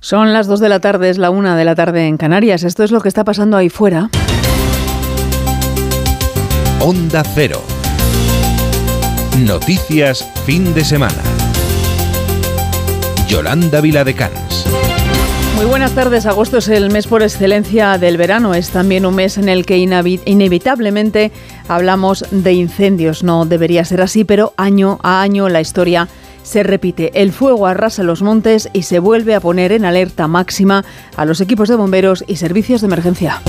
Son las 2 de la tarde, es la 1 de la tarde en Canarias. Esto es lo que está pasando ahí fuera. Onda Cero. Noticias fin de semana. Yolanda Viladecans. Muy buenas tardes. Agosto es el mes por excelencia del verano. Es también un mes en el que inevitablemente hablamos de incendios. No debería ser así, pero año a año la historia se repite. El fuego arrasa los montes y se vuelve a poner en alerta máxima a los equipos de bomberos y servicios de emergencia.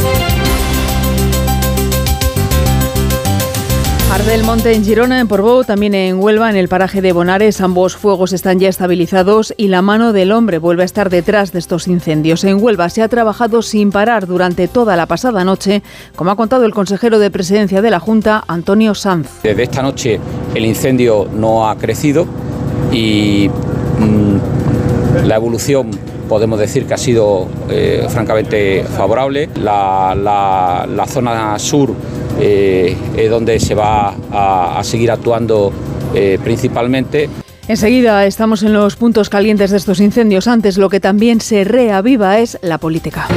Arde el monte en Girona, en Portbou, también en Huelva, en el paraje de Bonares. Ambos fuegos están ya estabilizados y la mano del hombre vuelve a estar detrás de estos incendios. En Huelva se ha trabajado sin parar durante toda la pasada noche, como ha contado el consejero de presidencia de la Junta, Antonio Sanz. Desde esta noche el incendio no ha crecido y mm, la evolución podemos decir que ha sido eh, francamente favorable. La, zona sur eh, es donde se va a, seguir actuando eh, principalmente. Enseguida estamos en los puntos calientes de estos incendios. Antes lo que también se reaviva es la política.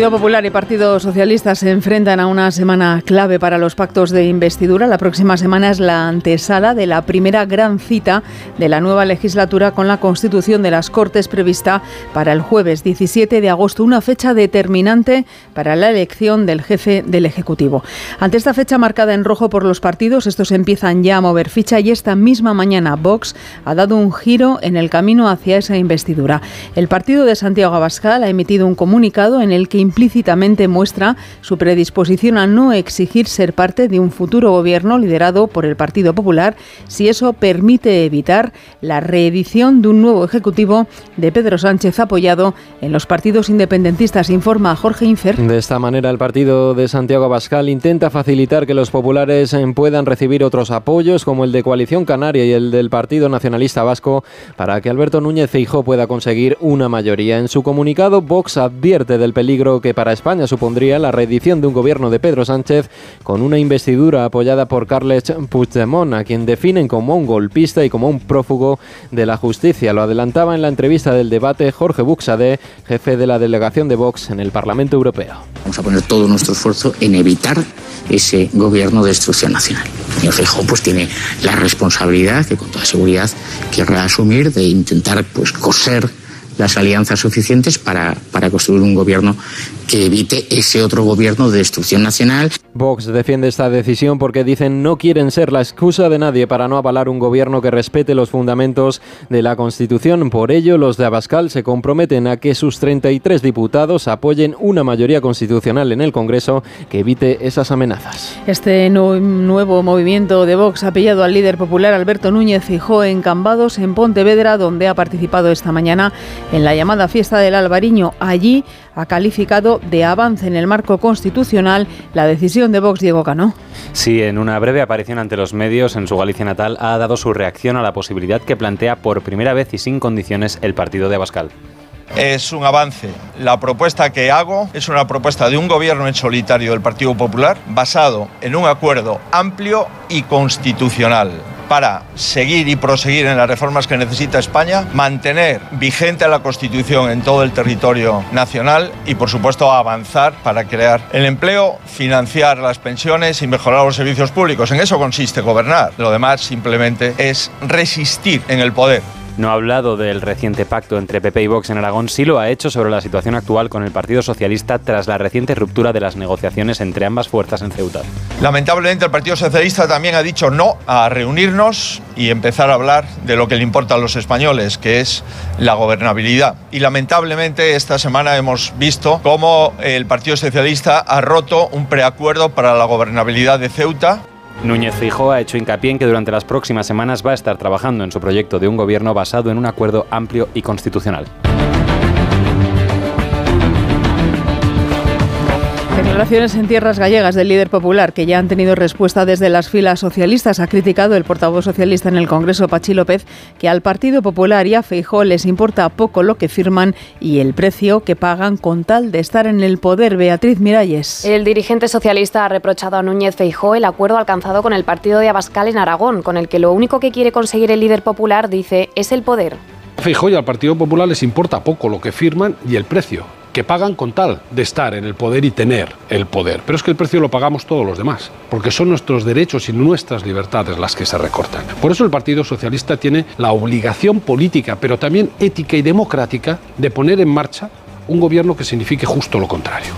Partido Popular y Partido Socialista se enfrentan a una semana clave para los pactos de investidura. La próxima semana es la antesala de la primera gran cita de la nueva legislatura con la constitución de las Cortes prevista para el jueves 17 de agosto, una fecha determinante para la elección del jefe del Ejecutivo. Ante esta fecha marcada en rojo por los partidos, estos empiezan ya a mover ficha y esta misma mañana Vox ha dado un giro en el camino hacia esa investidura. El partido de Santiago Abascal ha emitido un comunicado en el que implícitamente muestra su predisposición a no exigir ser parte de un futuro gobierno liderado por el Partido Popular si eso permite evitar la reedición de un nuevo ejecutivo de Pedro Sánchez apoyado en los partidos independentistas, informa Jorge Infer. De esta manera, el partido de Santiago Abascal intenta facilitar que los populares puedan recibir otros apoyos, como el de Coalición Canaria y el del Partido Nacionalista Vasco, para que Alberto Núñez Feijó pueda conseguir una mayoría. En su comunicado, Vox advierte del peligro que para España supondría la reedición de un gobierno de Pedro Sánchez con una investidura apoyada por Carles Puigdemont, a quien definen como un golpista y como un prófugo de la justicia. Lo adelantaba en la entrevista del debate Jorge Buxade, jefe de la delegación de Vox en el Parlamento Europeo. Vamos a poner todo nuestro esfuerzo en evitar ese gobierno de destrucción nacional. Señor Feijóo pues tiene la responsabilidad que con toda seguridad querrá asumir de intentar pues coser las alianzas suficientes para, para construir un gobierno que evite ese otro gobierno de destrucción nacional. Vox defiende esta decisión porque dicen no quieren ser la excusa de nadie para no avalar un gobierno que respete los fundamentos de la Constitución. Por ello, los de Abascal se comprometen a que sus 33 diputados apoyen una mayoría constitucional en el Congreso que evite esas amenazas. Este nuevo movimiento de Vox ha pillado al líder popular Alberto Núñez Fijó en Cambados, en Pontevedra, donde ha participado esta mañana en la llamada fiesta del Albariño. Allí ha calificado de avance en el marco constitucional la decisión de Vox Diego Cano. Sí, en una breve aparición ante los medios en su Galicia natal ha dado su reacción a la posibilidad que plantea por primera vez y sin condiciones el partido de Abascal es un avance. La propuesta que hago es una propuesta de un gobierno en solitario del Partido Popular basado en un acuerdo amplio y constitucional para seguir y proseguir en las reformas que necesita España, mantener vigente la Constitución en todo el territorio nacional y, por supuesto, avanzar para crear el empleo, financiar las pensiones y mejorar los servicios públicos. En eso consiste gobernar. Lo demás simplemente es resistir en el poder no ha hablado del reciente pacto entre PP y Vox en Aragón, sí lo ha hecho sobre la situación actual con el Partido Socialista tras la reciente ruptura de las negociaciones entre ambas fuerzas en Ceuta. Lamentablemente el Partido Socialista también ha dicho no a reunirnos y empezar a hablar de lo que le importa a los españoles, que es la gobernabilidad. Y lamentablemente esta semana hemos visto cómo el Partido Socialista ha roto un preacuerdo para la gobernabilidad de Ceuta Núñez Feijóo ha hecho hincapié en que durante las próximas semanas va a estar trabajando en su proyecto de un gobierno basado en un acuerdo amplio y constitucional. Declaraciones en tierras gallegas del líder popular que ya han tenido respuesta desde las filas socialistas. Ha criticado el portavoz socialista en el Congreso, Pachi López, que al Partido Popular y a Feijó les importa poco lo que firman y el precio que pagan con tal de estar en el poder. Beatriz Miralles. El dirigente socialista ha reprochado a Núñez Feijó el acuerdo alcanzado con el partido de Abascal en Aragón, con el que lo único que quiere conseguir el líder popular, dice, es el poder. Feijó y al Partido Popular les importa poco lo que firman y el precio que pagan con tal de estar en el poder y tener el poder. Pero es que el precio lo pagamos todos los demás, porque son nuestros derechos y nuestras libertades las que se recortan. Por eso el Partido Socialista tiene la obligación política, pero también ética y democrática, de poner en marcha un gobierno que signifique justo lo contrario.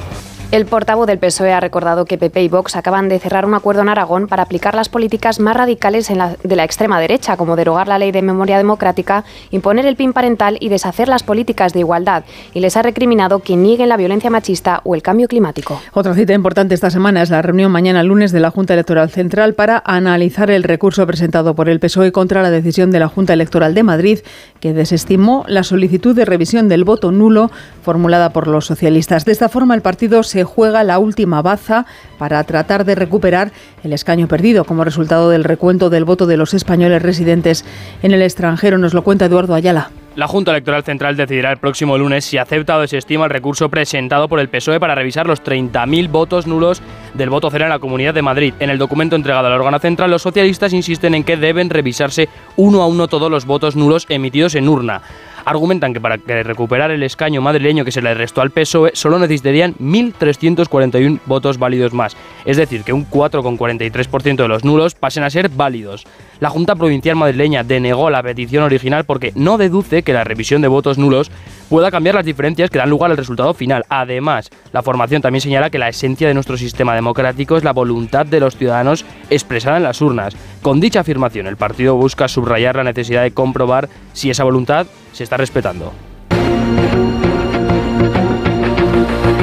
El portavoz del PSOE ha recordado que PP y Vox acaban de cerrar un acuerdo en Aragón para aplicar las políticas más radicales de la extrema derecha, como derogar la ley de memoria democrática, imponer el PIN parental y deshacer las políticas de igualdad. Y les ha recriminado que nieguen la violencia machista o el cambio climático. Otra cita importante esta semana es la reunión mañana lunes de la Junta Electoral Central para analizar el recurso presentado por el PSOE contra la decisión de la Junta Electoral de Madrid, que desestimó la solicitud de revisión del voto nulo formulada por los socialistas. De esta forma, el partido se juega la última baza para tratar de recuperar el escaño perdido como resultado del recuento del voto de los españoles residentes en el extranjero. Nos lo cuenta Eduardo Ayala. La Junta Electoral Central decidirá el próximo lunes si acepta o desestima el recurso presentado por el PSOE para revisar los 30.000 votos nulos del voto cero en la Comunidad de Madrid. En el documento entregado al órgano central, los socialistas insisten en que deben revisarse uno a uno todos los votos nulos emitidos en urna argumentan que para recuperar el escaño madrileño que se le restó al PSOE solo necesitarían 1.341 votos válidos más, es decir, que un 4,43% de los nulos pasen a ser válidos. La Junta Provincial Madrileña denegó la petición original porque no deduce que la revisión de votos nulos pueda cambiar las diferencias que dan lugar al resultado final. Además, la formación también señala que la esencia de nuestro sistema democrático es la voluntad de los ciudadanos expresada en las urnas. Con dicha afirmación, el partido busca subrayar la necesidad de comprobar si esa voluntad se está respetando.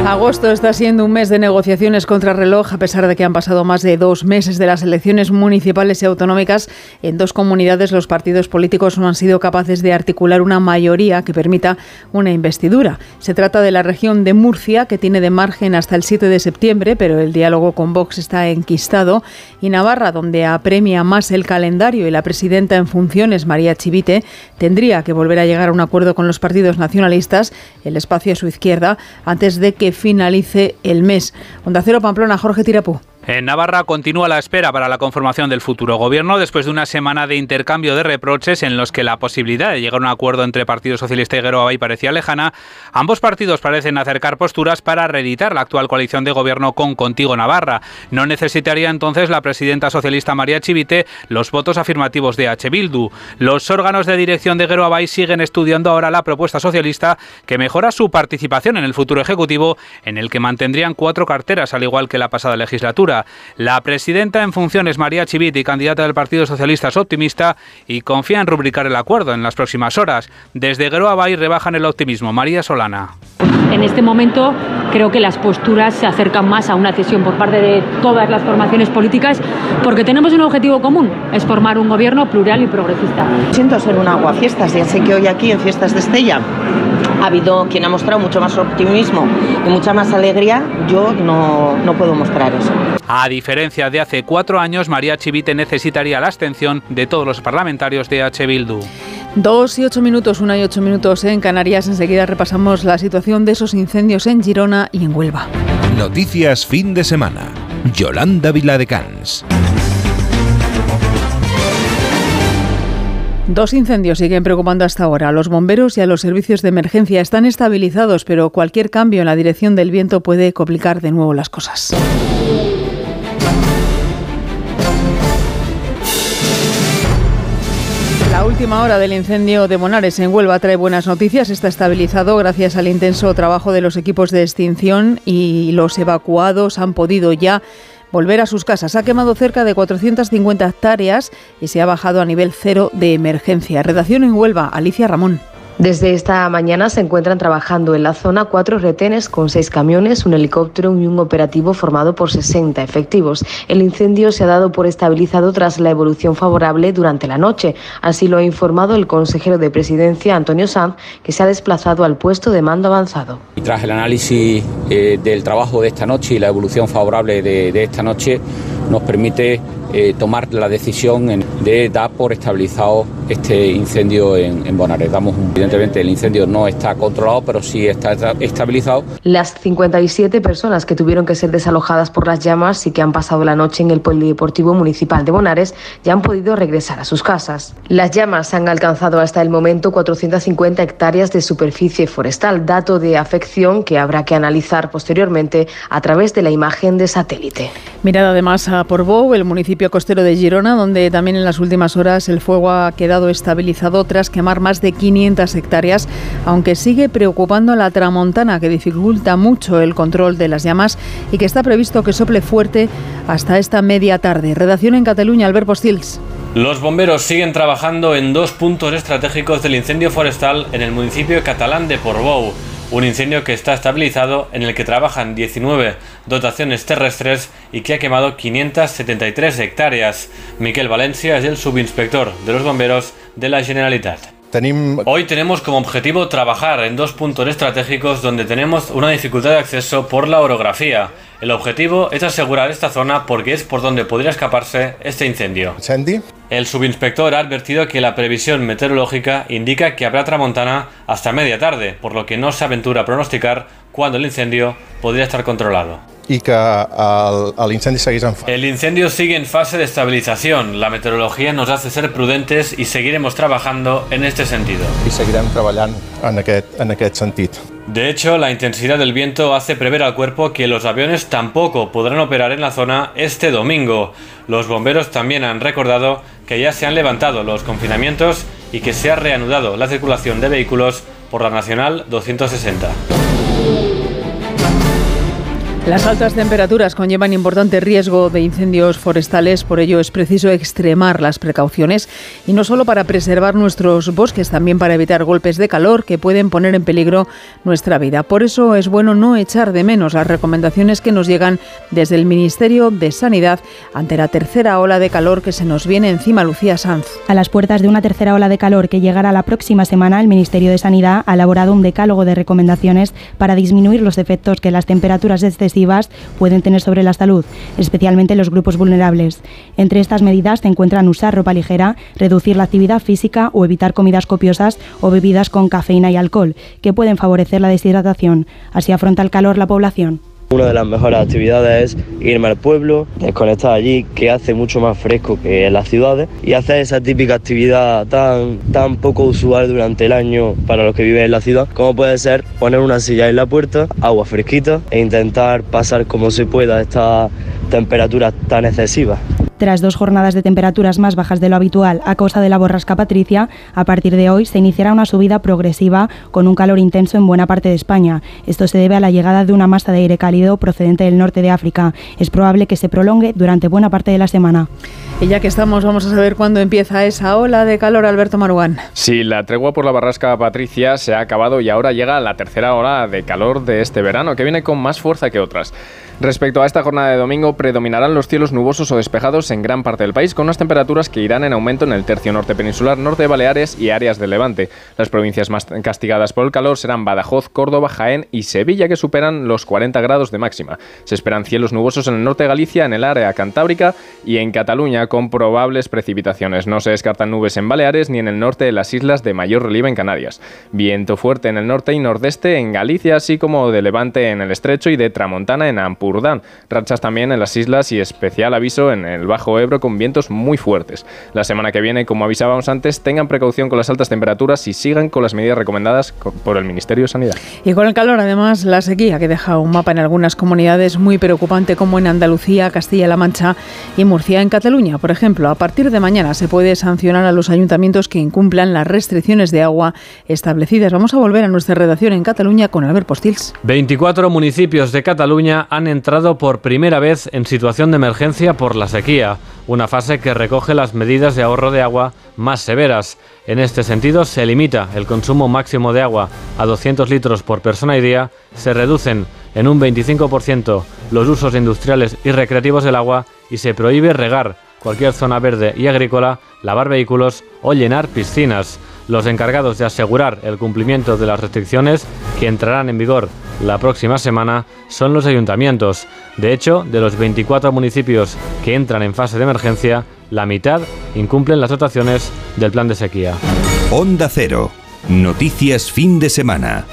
Agosto está siendo un mes de negociaciones contra reloj, a pesar de que han pasado más de dos meses de las elecciones municipales y autonómicas. En dos comunidades los partidos políticos no han sido capaces de articular una mayoría que permita una investidura. Se trata de la región de Murcia, que tiene de margen hasta el 7 de septiembre, pero el diálogo con Vox está enquistado, y Navarra, donde apremia más el calendario y la presidenta en funciones, María Chivite, tendría que volver a llegar a un acuerdo con los partidos nacionalistas, el espacio a su izquierda, antes de que finalice el mes. Onda Cero Pamplona, Jorge Tirapú. En Navarra continúa la espera para la conformación del futuro gobierno después de una semana de intercambio de reproches en los que la posibilidad de llegar a un acuerdo entre Partido Socialista y Geroa parecía lejana. Ambos partidos parecen acercar posturas para reeditar la actual coalición de gobierno con Contigo Navarra. No necesitaría entonces la presidenta socialista María Chivite los votos afirmativos de H. Bildu. Los órganos de dirección de Geroa siguen estudiando ahora la propuesta socialista que mejora su participación en el futuro ejecutivo en el que mantendrían cuatro carteras al igual que la pasada legislatura. La presidenta en funciones, María Chiviti, candidata del Partido Socialista, es optimista y confía en rubricar el acuerdo en las próximas horas. Desde Geroa Bay rebajan el optimismo. María Solana. En este momento creo que las posturas se acercan más a una cesión por parte de todas las formaciones políticas porque tenemos un objetivo común, es formar un gobierno plural y progresista. Siento ser un aguafiestas, ya sé que hoy aquí en Fiestas de Estella ha habido quien ha mostrado mucho más optimismo y mucha más alegría, yo no, no puedo mostrar eso. A diferencia de hace cuatro años, María Chivite necesitaría la abstención de todos los parlamentarios de H. Bildu. Dos y ocho minutos, una y ocho minutos en Canarias. Enseguida repasamos la situación de esos incendios en Girona y en Huelva. Noticias fin de semana. Yolanda Viladecans. Dos incendios siguen preocupando hasta ahora. Los bomberos y a los servicios de emergencia están estabilizados, pero cualquier cambio en la dirección del viento puede complicar de nuevo las cosas. La última hora del incendio de Monares en Huelva trae buenas noticias. Está estabilizado gracias al intenso trabajo de los equipos de extinción y los evacuados han podido ya volver a sus casas. Ha quemado cerca de 450 hectáreas y se ha bajado a nivel cero de emergencia. Redacción en Huelva, Alicia Ramón. Desde esta mañana se encuentran trabajando en la zona cuatro retenes con seis camiones, un helicóptero y un operativo formado por 60 efectivos. El incendio se ha dado por estabilizado tras la evolución favorable durante la noche. Así lo ha informado el consejero de presidencia, Antonio Sanz, que se ha desplazado al puesto de mando avanzado. Y tras el análisis eh, del trabajo de esta noche y la evolución favorable de, esta noche, nos permite eh, tomar la decisión de dar por estabilizado este incendio en, en Bonares. Damos, evidentemente, el incendio no está controlado, pero sí está estabilizado. Las 57 personas que tuvieron que ser desalojadas por las llamas y que han pasado la noche en el Polideportivo Municipal de Bonares ya han podido regresar a sus casas. Las llamas han alcanzado hasta el momento 450 hectáreas de superficie forestal, dato de afección que habrá que analizar posteriormente a través de la imagen de satélite. Mirada además a Portbou, el municipio costero de Girona, donde también en las últimas horas el fuego ha quedado estabilizado tras quemar más de 500 hectáreas, aunque sigue preocupando a la tramontana, que dificulta mucho el control de las llamas y que está previsto que sople fuerte hasta esta media tarde. Redacción en Cataluña, Albert Postils. Los bomberos siguen trabajando en dos puntos estratégicos del incendio forestal en el municipio catalán de Portbou un incendio que está estabilizado en el que trabajan 19 dotaciones terrestres y que ha quemado 573 hectáreas. Miquel Valencia es el subinspector de los bomberos de la Generalitat. Hoy tenemos como objetivo trabajar en dos puntos estratégicos donde tenemos una dificultad de acceso por la orografía. El objetivo es asegurar esta zona porque es por donde podría escaparse este incendio. El subinspector ha advertido que la previsión meteorológica indica que habrá tramontana hasta media tarde, por lo que no se aventura a pronosticar cuándo el incendio podría estar controlado y que el, el incendi seguís en El incendio sigue en fase de estabilización. La meteorología nos hace ser prudentes y seguiremos trabajando en este sentido. Y seguirem treballant en aquest, en aquest sentit. De hecho, la intensidad del viento hace prever al cuerpo que los aviones tampoco podrán operar en la zona este domingo. Los bomberos también han recordado que ya se han levantado los confinamientos y que se ha reanudado la circulación de vehículos por la Nacional 260. Las altas temperaturas conllevan importante riesgo de incendios forestales, por ello es preciso extremar las precauciones y no solo para preservar nuestros bosques, también para evitar golpes de calor que pueden poner en peligro nuestra vida. Por eso es bueno no echar de menos las recomendaciones que nos llegan desde el Ministerio de Sanidad ante la tercera ola de calor que se nos viene encima, Lucía Sanz. A las puertas de una tercera ola de calor que llegará la próxima semana, el Ministerio de Sanidad ha elaborado un decálogo de recomendaciones para disminuir los efectos que las temperaturas excesivas pueden tener sobre la salud, especialmente los grupos vulnerables. Entre estas medidas se encuentran usar ropa ligera, reducir la actividad física o evitar comidas copiosas o bebidas con cafeína y alcohol, que pueden favorecer la deshidratación. Así afronta el calor la población. Una de las mejores actividades es irme al pueblo, desconectar allí, que hace mucho más fresco que en las ciudades, y hacer esa típica actividad tan, tan poco usual durante el año para los que viven en la ciudad, como puede ser poner una silla en la puerta, agua fresquita, e intentar pasar como se pueda estas temperaturas tan excesivas. Tras dos jornadas de temperaturas más bajas de lo habitual a causa de la borrasca Patricia, a partir de hoy se iniciará una subida progresiva con un calor intenso en buena parte de España. Esto se debe a la llegada de una masa de aire cálido procedente del norte de África. Es probable que se prolongue durante buena parte de la semana. Y ya que estamos, vamos a saber cuándo empieza esa ola de calor, Alberto Maruán. Sí, la tregua por la barrasca Patricia se ha acabado y ahora llega la tercera ola de calor de este verano, que viene con más fuerza que otras. Respecto a esta jornada de domingo, predominarán los cielos nubosos o despejados en gran parte del país, con unas temperaturas que irán en aumento en el tercio norte peninsular, norte de Baleares y áreas del Levante. Las provincias más castigadas por el calor serán Badajoz, Córdoba, Jaén y Sevilla, que superan los 40 grados de máxima. Se esperan cielos nubosos en el norte de Galicia, en el área cantábrica y en Cataluña, con probables precipitaciones. No se descartan nubes en Baleares ni en el norte de las islas de mayor relieve en Canarias. Viento fuerte en el norte y nordeste en Galicia, así como de levante en el estrecho y de tramontana en Ampur Rachas también en las islas y especial aviso en el Bajo Ebro con vientos muy fuertes. La semana que viene, como avisábamos antes, tengan precaución con las altas temperaturas y sigan con las medidas recomendadas por el Ministerio de Sanidad. Y con el calor, además, la sequía que deja un mapa en algunas comunidades muy preocupante como en Andalucía, Castilla-La Mancha y Murcia. En Cataluña, por ejemplo, a partir de mañana se puede sancionar a los ayuntamientos que incumplan las restricciones de agua establecidas. Vamos a volver a nuestra redacción en Cataluña con Albert Postils. 24 municipios de Cataluña han entrado por primera vez en situación de emergencia por la sequía una fase que recoge las medidas de ahorro de agua más severas. En este sentido, se limita el consumo máximo de agua a 200 litros por persona y día, se reducen en un 25% los usos industriales y recreativos del agua y se prohíbe regar cualquier zona verde y agrícola, lavar vehículos o llenar piscinas. Los encargados de asegurar el cumplimiento de las restricciones que entrarán en vigor la próxima semana son los ayuntamientos. De hecho, de los 24 municipios que entran en fase de emergencia, la mitad incumplen las dotaciones del plan de sequía. Onda Cero. Noticias fin de semana.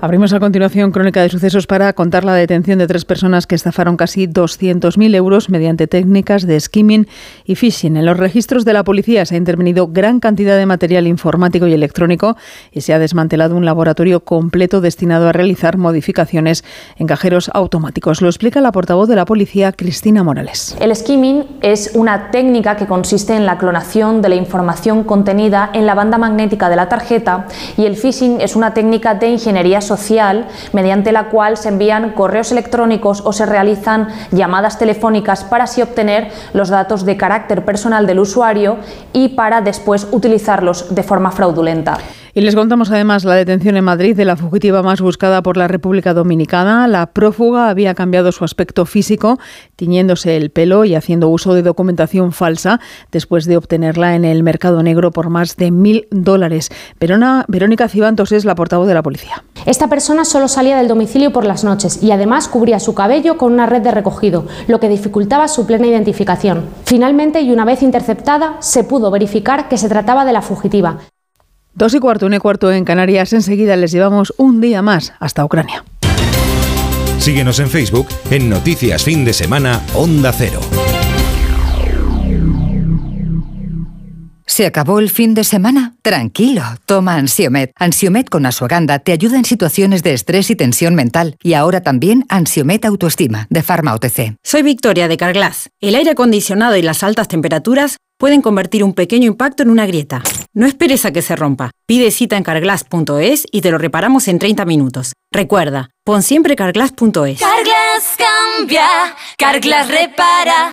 Abrimos a continuación crónica de sucesos para contar la detención de tres personas que estafaron casi 200.000 euros mediante técnicas de skimming y phishing. En los registros de la policía se ha intervenido gran cantidad de material informático y electrónico y se ha desmantelado un laboratorio completo destinado a realizar modificaciones en cajeros automáticos. Lo explica la portavoz de la policía, Cristina Morales. El skimming es una técnica que consiste en la clonación de la información contenida en la banda magnética de la tarjeta y el phishing es una técnica de ingeniería social mediante la cual se envían correos electrónicos o se realizan llamadas telefónicas para así obtener los datos de carácter personal del usuario y para después utilizarlos de forma fraudulenta. Y les contamos además la detención en Madrid de la fugitiva más buscada por la República Dominicana. La prófuga había cambiado su aspecto físico, tiñéndose el pelo y haciendo uso de documentación falsa después de obtenerla en el mercado negro por más de mil dólares. Verona, Verónica Cibantos es la portavoz de la policía. Esta persona solo salía del domicilio por las noches y además cubría su cabello con una red de recogido, lo que dificultaba su plena identificación. Finalmente, y una vez interceptada, se pudo verificar que se trataba de la fugitiva. Dos y cuarto, un y cuarto en Canarias. Enseguida les llevamos un día más hasta Ucrania. Síguenos en Facebook en Noticias Fin de Semana Onda Cero. ¿Se acabó el fin de semana? Tranquilo, toma Ansiomet. Ansiomet con Asuaganda te ayuda en situaciones de estrés y tensión mental. Y ahora también Ansiomet Autoestima, de Pharma OTC. Soy Victoria de Carglass. El aire acondicionado y las altas temperaturas pueden convertir un pequeño impacto en una grieta. No esperes a que se rompa. Pide cita en carglass.es y te lo reparamos en 30 minutos. Recuerda, pon siempre carglass.es. Carglass cambia, Carglass repara.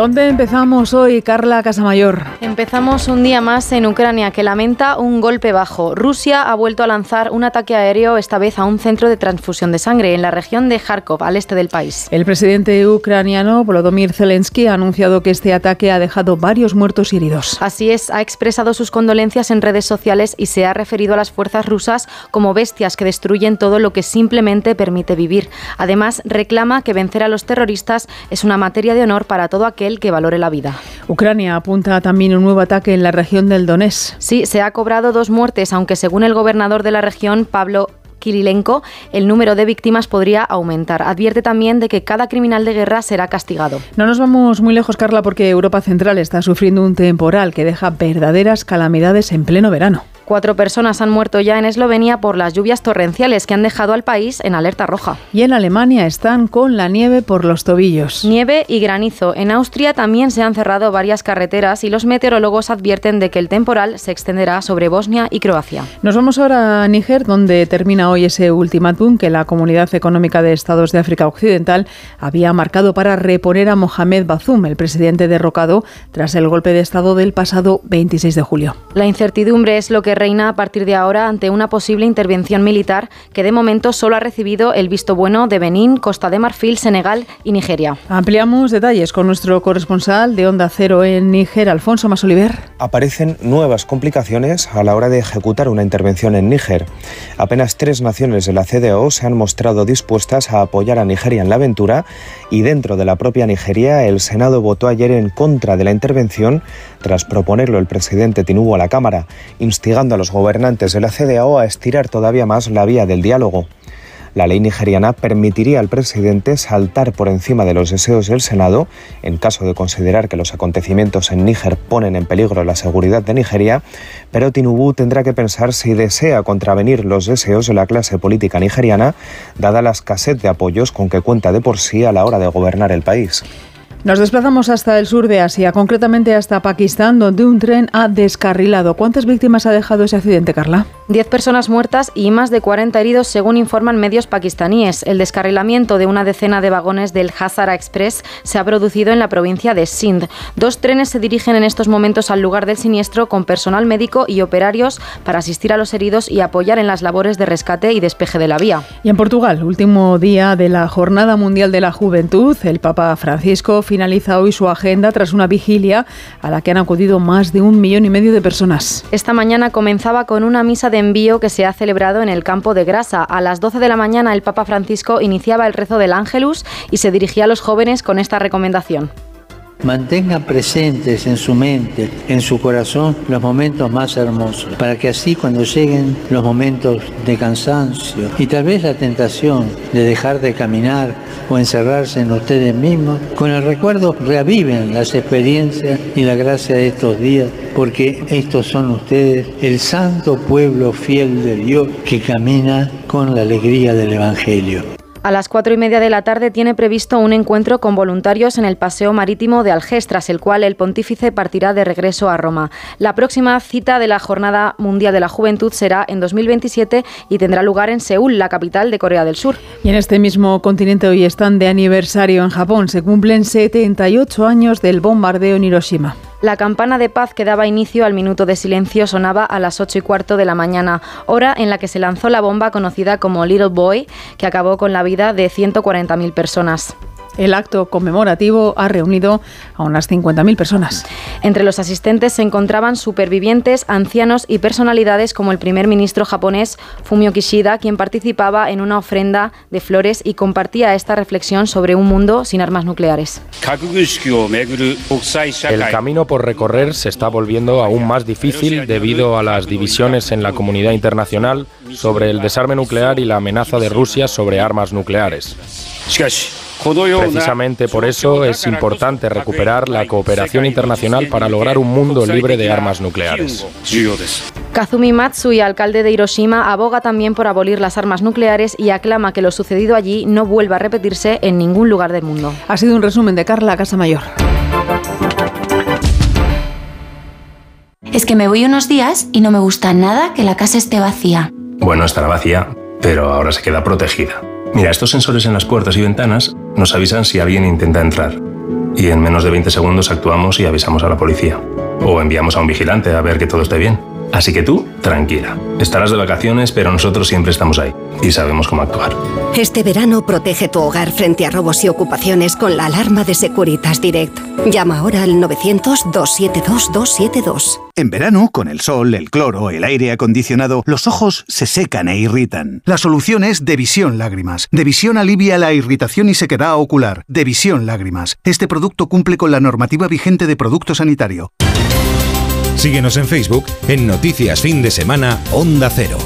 ¿Dónde empezamos hoy, Carla Casamayor? Empezamos un día más en Ucrania, que lamenta un golpe bajo. Rusia ha vuelto a lanzar un ataque aéreo, esta vez a un centro de transfusión de sangre en la región de Kharkov, al este del país. El presidente ucraniano Volodymyr Zelensky ha anunciado que este ataque ha dejado varios muertos y heridos. Así es, ha expresado sus condolencias en redes sociales y se ha referido a las fuerzas rusas como bestias que destruyen todo lo que simplemente permite vivir. Además, reclama que vencer a los terroristas es una materia de honor para todo aquel que valore la vida. Ucrania apunta también un nuevo ataque en la región del Donetsk. Sí, se ha cobrado dos muertes, aunque según el gobernador de la región, Pablo Kirilenko, el número de víctimas podría aumentar. Advierte también de que cada criminal de guerra será castigado. No nos vamos muy lejos, Carla, porque Europa Central está sufriendo un temporal que deja verdaderas calamidades en pleno verano. Cuatro personas han muerto ya en Eslovenia por las lluvias torrenciales que han dejado al país en alerta roja. Y en Alemania están con la nieve por los tobillos. Nieve y granizo. En Austria también se han cerrado varias carreteras y los meteorólogos advierten de que el temporal se extenderá sobre Bosnia y Croacia. Nos vamos ahora a Níger, donde termina hoy ese ultimátum que la Comunidad Económica de Estados de África Occidental había marcado para reponer a Mohamed Bazoum, el presidente derrocado tras el golpe de Estado del pasado 26 de julio. La incertidumbre es lo que reina a partir de ahora ante una posible intervención militar que de momento solo ha recibido el visto bueno de Benín, Costa de Marfil, Senegal y Nigeria. Ampliamos detalles con nuestro corresponsal de Onda Cero en Níger, Alfonso Masoliver. Aparecen nuevas complicaciones a la hora de ejecutar una intervención en Níger. Apenas tres naciones de la CDO se han mostrado dispuestas a apoyar a Nigeria en la aventura y dentro de la propia Nigeria el Senado votó ayer en contra de la intervención tras proponerlo el presidente Tinubu a la Cámara, instigando a los gobernantes de la CDAO a estirar todavía más la vía del diálogo. La ley nigeriana permitiría al presidente saltar por encima de los deseos del Senado en caso de considerar que los acontecimientos en Níger ponen en peligro la seguridad de Nigeria, pero Tinubu tendrá que pensar si desea contravenir los deseos de la clase política nigeriana, dada la escasez de apoyos con que cuenta de por sí a la hora de gobernar el país. Nos desplazamos hasta el sur de Asia, concretamente hasta Pakistán, donde un tren ha descarrilado. ¿Cuántas víctimas ha dejado ese accidente, Carla? Diez personas muertas y más de 40 heridos, según informan medios pakistaníes. El descarrilamiento de una decena de vagones del Hazara Express se ha producido en la provincia de Sindh. Dos trenes se dirigen en estos momentos al lugar del siniestro con personal médico y operarios para asistir a los heridos y apoyar en las labores de rescate y despeje de la vía. Y en Portugal, último día de la Jornada Mundial de la Juventud, el Papa Francisco finaliza hoy su agenda tras una vigilia a la que han acudido más de un millón y medio de personas. Esta mañana comenzaba con una misa de envío que se ha celebrado en el campo de Grasa. A las 12 de la mañana el Papa Francisco iniciaba el rezo del Ángelus y se dirigía a los jóvenes con esta recomendación. Mantengan presentes en su mente, en su corazón, los momentos más hermosos, para que así cuando lleguen los momentos de cansancio y tal vez la tentación de dejar de caminar o encerrarse en ustedes mismos, con el recuerdo reaviven las experiencias y la gracia de estos días, porque estos son ustedes, el santo pueblo fiel de Dios que camina con la alegría del Evangelio. A las cuatro y media de la tarde tiene previsto un encuentro con voluntarios en el Paseo Marítimo de Algés, tras el cual el pontífice partirá de regreso a Roma. La próxima cita de la Jornada Mundial de la Juventud será en 2027 y tendrá lugar en Seúl, la capital de Corea del Sur. Y en este mismo continente hoy están de aniversario en Japón. Se cumplen 78 años del bombardeo en Hiroshima. La campana de paz que daba inicio al minuto de silencio sonaba a las 8 y cuarto de la mañana, hora en la que se lanzó la bomba conocida como Little Boy, que acabó con la vida de 140.000 personas. El acto conmemorativo ha reunido a unas 50.000 personas. Entre los asistentes se encontraban supervivientes, ancianos y personalidades como el primer ministro japonés Fumio Kishida, quien participaba en una ofrenda de flores y compartía esta reflexión sobre un mundo sin armas nucleares. El camino por recorrer se está volviendo aún más difícil debido a las divisiones en la comunidad internacional sobre el desarme nuclear y la amenaza de Rusia sobre armas nucleares. Precisamente por eso es importante recuperar la cooperación internacional para lograr un mundo libre de armas nucleares. Kazumi Matsui, alcalde de Hiroshima, aboga también por abolir las armas nucleares y aclama que lo sucedido allí no vuelva a repetirse en ningún lugar del mundo. Ha sido un resumen de Carla Casamayor. Es que me voy unos días y no me gusta nada que la casa esté vacía. Bueno, estará vacía, pero ahora se queda protegida. Mira, estos sensores en las puertas y ventanas nos avisan si alguien intenta entrar. Y en menos de 20 segundos actuamos y avisamos a la policía. O enviamos a un vigilante a ver que todo esté bien. Así que tú, tranquila. Estarás de vacaciones, pero nosotros siempre estamos ahí y sabemos cómo actuar. Este verano protege tu hogar frente a robos y ocupaciones con la alarma de Securitas Direct. Llama ahora al 900-272-272. En verano, con el sol, el cloro, el aire acondicionado, los ojos se secan e irritan. La solución es Devisión Lágrimas. Devisión alivia la irritación y sequedad ocular. Devisión Lágrimas. Este producto cumple con la normativa vigente de producto sanitario. Síguenos en Facebook en Noticias Fin de Semana Onda Cero.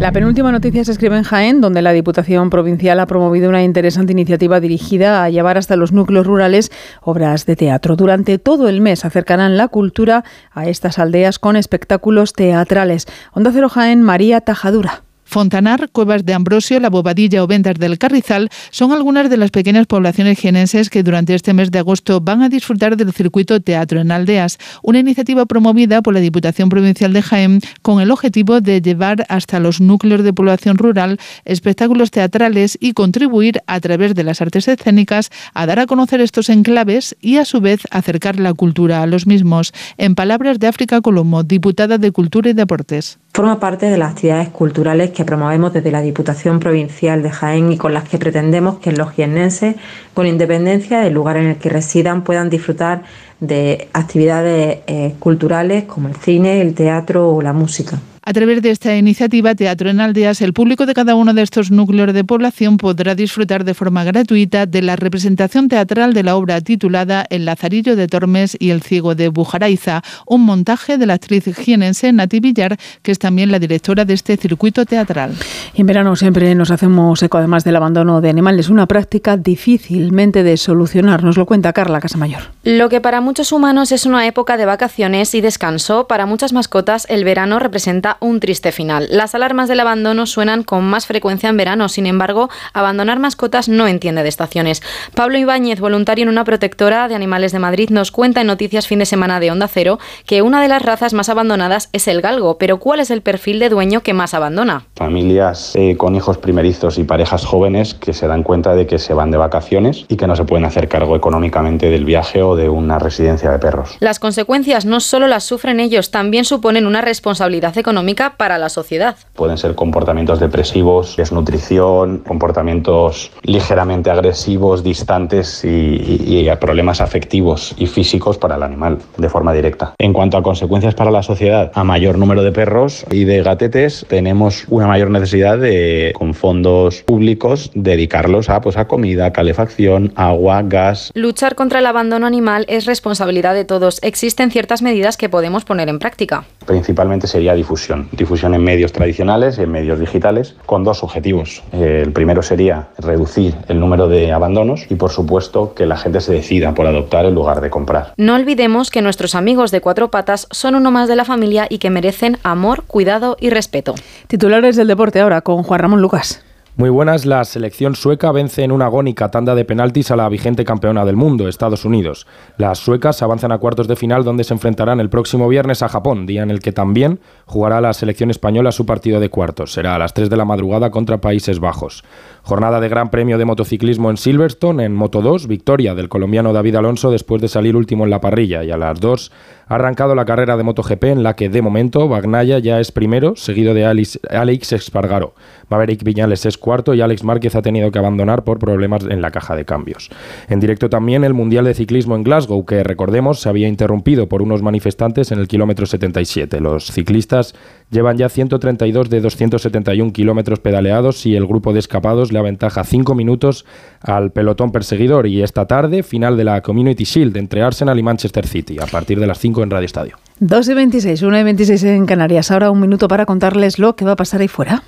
La penúltima noticia se escribe en Jaén, donde la Diputación Provincial ha promovido una interesante iniciativa dirigida a llevar hasta los núcleos rurales obras de teatro. Durante todo el mes acercarán la cultura a estas aldeas con espectáculos teatrales. Onda Cero Jaén, María Tajadura. Fontanar, Cuevas de Ambrosio, La Bobadilla o Ventas del Carrizal son algunas de las pequeñas poblaciones jienenses que durante este mes de agosto van a disfrutar del circuito Teatro en Aldeas, una iniciativa promovida por la Diputación Provincial de Jaén con el objetivo de llevar hasta los núcleos de población rural espectáculos teatrales y contribuir a través de las artes escénicas a dar a conocer estos enclaves y a su vez acercar la cultura a los mismos. En palabras de África Colomo, diputada de Cultura y Deportes. Forma parte de las actividades culturales que promovemos desde la Diputación Provincial de Jaén y con las que pretendemos que los jiennenses, con independencia del lugar en el que residan, puedan disfrutar de actividades eh, culturales como el cine, el teatro o la música. A través de esta iniciativa Teatro en Aldeas, el público de cada uno de estos núcleos de población podrá disfrutar de forma gratuita de la representación teatral de la obra titulada El Lazarillo de Tormes y el Ciego de Bujaraiza, un montaje de la actriz jienense Nati Villar, que es también la directora de este circuito teatral. En verano siempre nos hacemos eco además del abandono de animales, una práctica difícilmente de solucionar, nos lo cuenta Carla Casamayor. Lo que para muchos humanos es una época de vacaciones y descanso, para muchas mascotas el verano representa un triste final. Las alarmas del abandono suenan con más frecuencia en verano, sin embargo, abandonar mascotas no entiende de estaciones. Pablo Ibáñez, voluntario en una protectora de animales de Madrid, nos cuenta en Noticias Fin de Semana de Onda Cero que una de las razas más abandonadas es el galgo, pero ¿cuál es el perfil de dueño que más abandona? Familias eh, con hijos primerizos y parejas jóvenes que se dan cuenta de que se van de vacaciones y que no se pueden hacer cargo económicamente del viaje o de una residencia de perros. Las consecuencias no solo las sufren ellos, también suponen una responsabilidad económica para la sociedad. Pueden ser comportamientos depresivos, desnutrición, comportamientos ligeramente agresivos, distantes y, y, problemas afectivos y físicos para el animal de forma directa. En cuanto a consecuencias para la sociedad, a mayor número de perros y de gatetes, tenemos una mayor necesidad de, con fondos públicos, dedicarlos a, pues, a comida, calefacción, agua, gas. Luchar contra el abandono animal es responsabilidad de todos. Existen ciertas medidas que podemos poner en práctica. Principalmente sería difusión difusión. en medios tradicionales y en medios digitales con dos objetivos. Eh, el primero sería reducir el número de abandonos y por supuesto que la gente se decida por adoptar en lugar de comprar. No olvidemos que nuestros amigos de cuatro patas son uno más de la familia y que merecen amor, cuidado y respeto. Titulares del deporte ahora con Juan Ramón Lucas. Muy buenas, la selección sueca vence en una agónica tanda de penaltis a la vigente campeona del mundo, Estados Unidos. Las suecas avanzan a cuartos de final donde se enfrentarán el próximo viernes a Japón, día en el que también jugará la selección española su partido de cuartos. Será a las 3 de la madrugada contra Países Bajos. Jornada de Gran Premio de motociclismo en Silverstone, en Moto 2, victoria del colombiano David Alonso después de salir último en la parrilla y a las 2 ha arrancado la carrera de MotoGP en la que de momento Bagnaya ya es primero, seguido de Alex Espargaro. Maverick Viñales es cuarto y Alex Márquez ha tenido que abandonar por problemas en la caja de cambios. En directo también el Mundial de Ciclismo en Glasgow, que recordemos se había interrumpido por unos manifestantes en el kilómetro 77. Los ciclistas llevan ya 132 de 271 kilómetros pedaleados y el grupo de escapados le aventaja 5 minutos al pelotón perseguidor y esta tarde final de la Community Shield entre Arsenal y Manchester City a partir de las 5 en Radio Estadio. 2 y 26, 1 y 26 en Canarias. Ahora un minuto para contarles lo que va a pasar ahí fuera.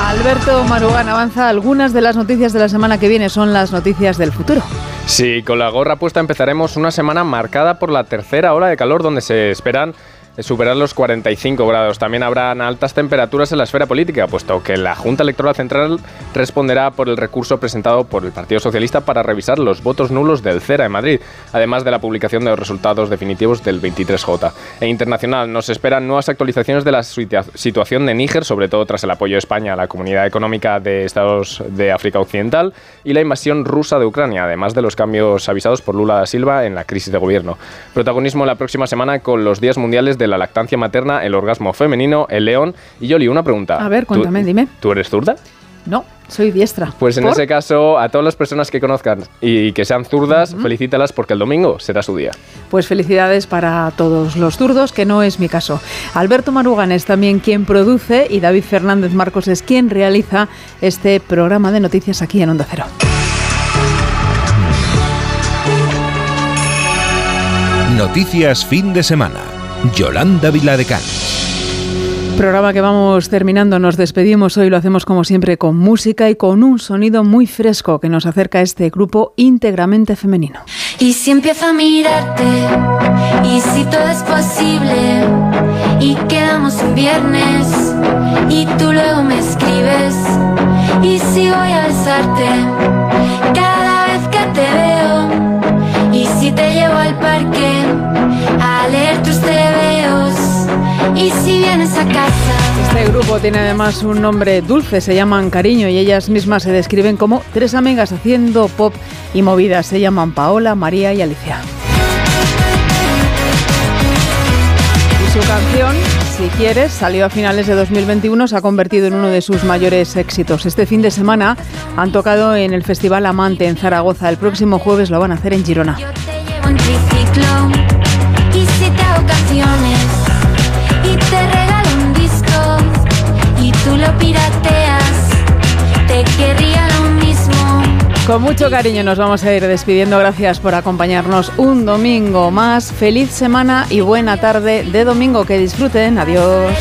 Alberto Marugán avanza. Algunas de las noticias de la semana que viene son las noticias del futuro. Sí, con la gorra puesta empezaremos una semana marcada por la tercera ola de calor donde se esperan superar los 45 grados. También habrán altas temperaturas en la esfera política, puesto que la Junta Electoral Central responderá por el recurso presentado por el Partido Socialista para revisar los votos nulos del CERA en Madrid, además de la publicación de los resultados definitivos del 23J. En internacional nos esperan nuevas actualizaciones de la situación de Níger, sobre todo tras el apoyo de España a la Comunidad Económica de Estados de África Occidental y la invasión rusa de Ucrania, además de los cambios avisados por Lula da Silva en la crisis de gobierno. Protagonismo la próxima semana con los días mundiales de la lactancia materna, el orgasmo femenino, el león. Y Yoli, una pregunta. A ver, cuéntame, dime. ¿Tú eres zurda? No, soy diestra. Pues en ese caso, a todas las personas que conozcan y que sean zurdas, felicítalas porque el domingo será su día. Pues felicidades para todos los zurdos, que no es mi caso. Alberto Marugan es también quien produce y David Fernández Marcos es quien realiza este programa de noticias aquí en Onda Cero. Noticias fin de semana. Yolanda Viladecán. Programa que vamos terminando, nos despedimos hoy, lo hacemos como siempre con música y con un sonido muy fresco que nos acerca a este grupo íntegramente femenino. Y si empiezo a mirarte, y si todo es posible, y quedamos un viernes, y tú luego me escribes, y si voy a besarte y si vienes a casa. Este grupo tiene además un nombre dulce, se llaman Cariño y ellas mismas se describen como tres amigas haciendo pop y movidas. Se llaman Paola, María y Alicia. Y su canción, Si quieres, salió a finales de 2021, se ha convertido en uno de sus mayores éxitos. Este fin de semana han tocado en el Festival Amante en Zaragoza. El próximo jueves lo van a hacer en Girona. Yo te llevo en triciclo Y si te hago tú lo pirateas, te querría lo mismo. Con mucho cariño nos vamos a ir despidiendo. Gracias por acompañarnos un domingo más. Feliz semana y buena tarde de domingo. Que disfruten. Adiós.